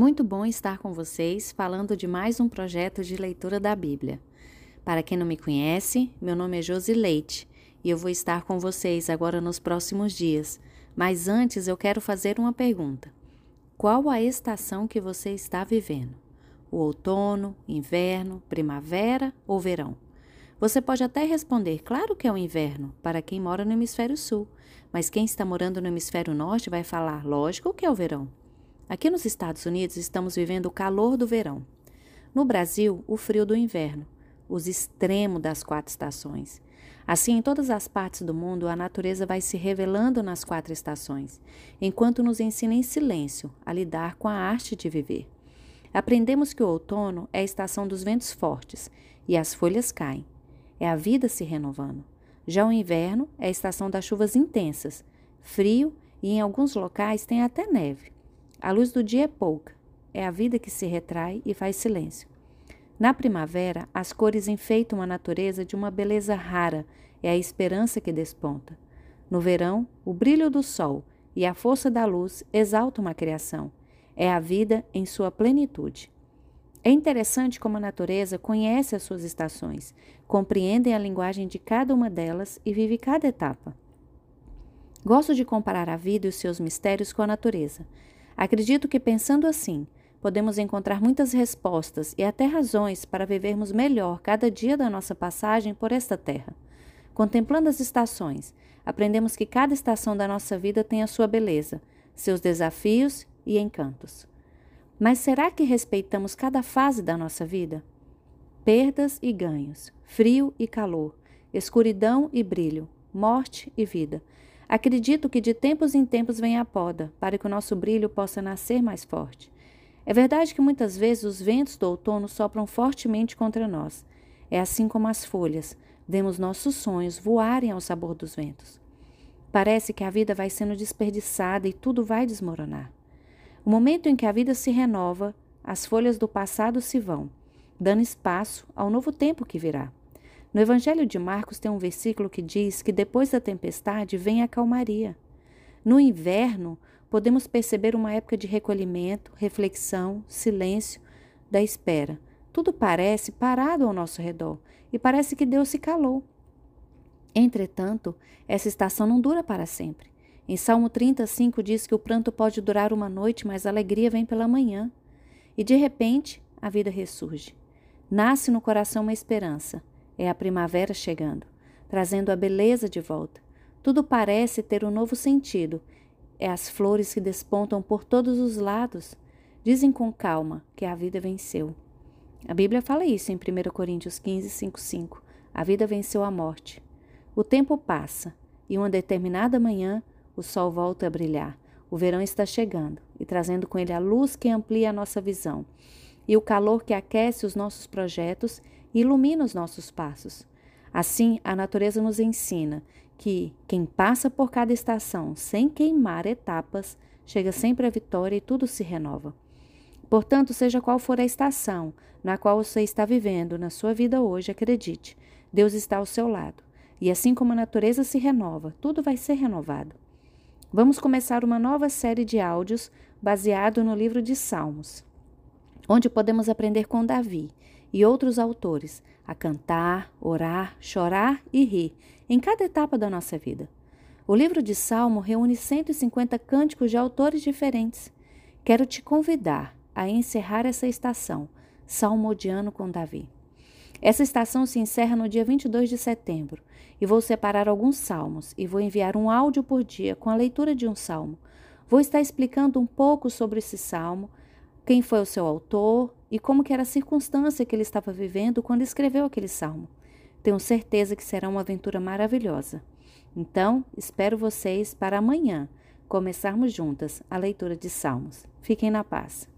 Muito bom estar com vocês falando de mais um projeto de leitura da Bíblia. Para quem não me conhece, meu nome é Josi Leite e eu vou estar com vocês agora nos próximos dias. Mas antes eu quero fazer uma pergunta: Qual a estação que você está vivendo? O outono, inverno, primavera ou verão? Você pode até responder, claro que é o inverno, para quem mora no hemisfério sul, mas quem está morando no hemisfério norte vai falar, lógico que é o verão. Aqui nos Estados Unidos estamos vivendo o calor do verão. No Brasil, o frio do inverno, os extremos das quatro estações. Assim, em todas as partes do mundo, a natureza vai se revelando nas quatro estações, enquanto nos ensina em silêncio a lidar com a arte de viver. Aprendemos que o outono é a estação dos ventos fortes e as folhas caem. É a vida se renovando. Já o inverno é a estação das chuvas intensas, frio e em alguns locais tem até neve. A luz do dia é pouca, é a vida que se retrai e faz silêncio. Na primavera, as cores enfeitam a natureza de uma beleza rara, é a esperança que desponta. No verão, o brilho do sol e a força da luz exaltam a criação, é a vida em sua plenitude. É interessante como a natureza conhece as suas estações, compreende a linguagem de cada uma delas e vive cada etapa. Gosto de comparar a vida e os seus mistérios com a natureza. Acredito que pensando assim, podemos encontrar muitas respostas e até razões para vivermos melhor cada dia da nossa passagem por esta terra. Contemplando as estações, aprendemos que cada estação da nossa vida tem a sua beleza, seus desafios e encantos. Mas será que respeitamos cada fase da nossa vida? Perdas e ganhos, frio e calor, escuridão e brilho, morte e vida. Acredito que de tempos em tempos vem a poda, para que o nosso brilho possa nascer mais forte. É verdade que muitas vezes os ventos do outono sopram fortemente contra nós. É assim como as folhas, vemos nossos sonhos voarem ao sabor dos ventos. Parece que a vida vai sendo desperdiçada e tudo vai desmoronar. O momento em que a vida se renova, as folhas do passado se vão, dando espaço ao novo tempo que virá. No Evangelho de Marcos tem um versículo que diz que depois da tempestade vem a calmaria. No inverno, podemos perceber uma época de recolhimento, reflexão, silêncio, da espera. Tudo parece parado ao nosso redor e parece que Deus se calou. Entretanto, essa estação não dura para sempre. Em Salmo 35 diz que o pranto pode durar uma noite, mas a alegria vem pela manhã. E de repente, a vida ressurge. Nasce no coração uma esperança. É a primavera chegando, trazendo a beleza de volta. Tudo parece ter um novo sentido. É as flores que despontam por todos os lados. Dizem com calma que a vida venceu. A Bíblia fala isso em 1 Coríntios 15, 5, 5. A vida venceu a morte. O tempo passa e uma determinada manhã o sol volta a brilhar. O verão está chegando e trazendo com ele a luz que amplia a nossa visão e o calor que aquece os nossos projetos e ilumina os nossos passos. Assim, a natureza nos ensina que quem passa por cada estação sem queimar etapas chega sempre à vitória e tudo se renova. Portanto, seja qual for a estação na qual você está vivendo na sua vida hoje, acredite, Deus está ao seu lado. E assim como a natureza se renova, tudo vai ser renovado. Vamos começar uma nova série de áudios baseado no livro de Salmos, onde podemos aprender com Davi e outros autores a cantar, orar, chorar e rir em cada etapa da nossa vida. O livro de Salmo reúne 150 cânticos de autores diferentes. Quero te convidar a encerrar essa estação, salmodiano com Davi. Essa estação se encerra no dia 22 de setembro e vou separar alguns salmos e vou enviar um áudio por dia com a leitura de um salmo. Vou estar explicando um pouco sobre esse salmo, quem foi o seu autor e como que era a circunstância que ele estava vivendo quando escreveu aquele salmo. Tenho certeza que será uma aventura maravilhosa. Então, espero vocês para amanhã começarmos juntas a leitura de Salmos. Fiquem na paz.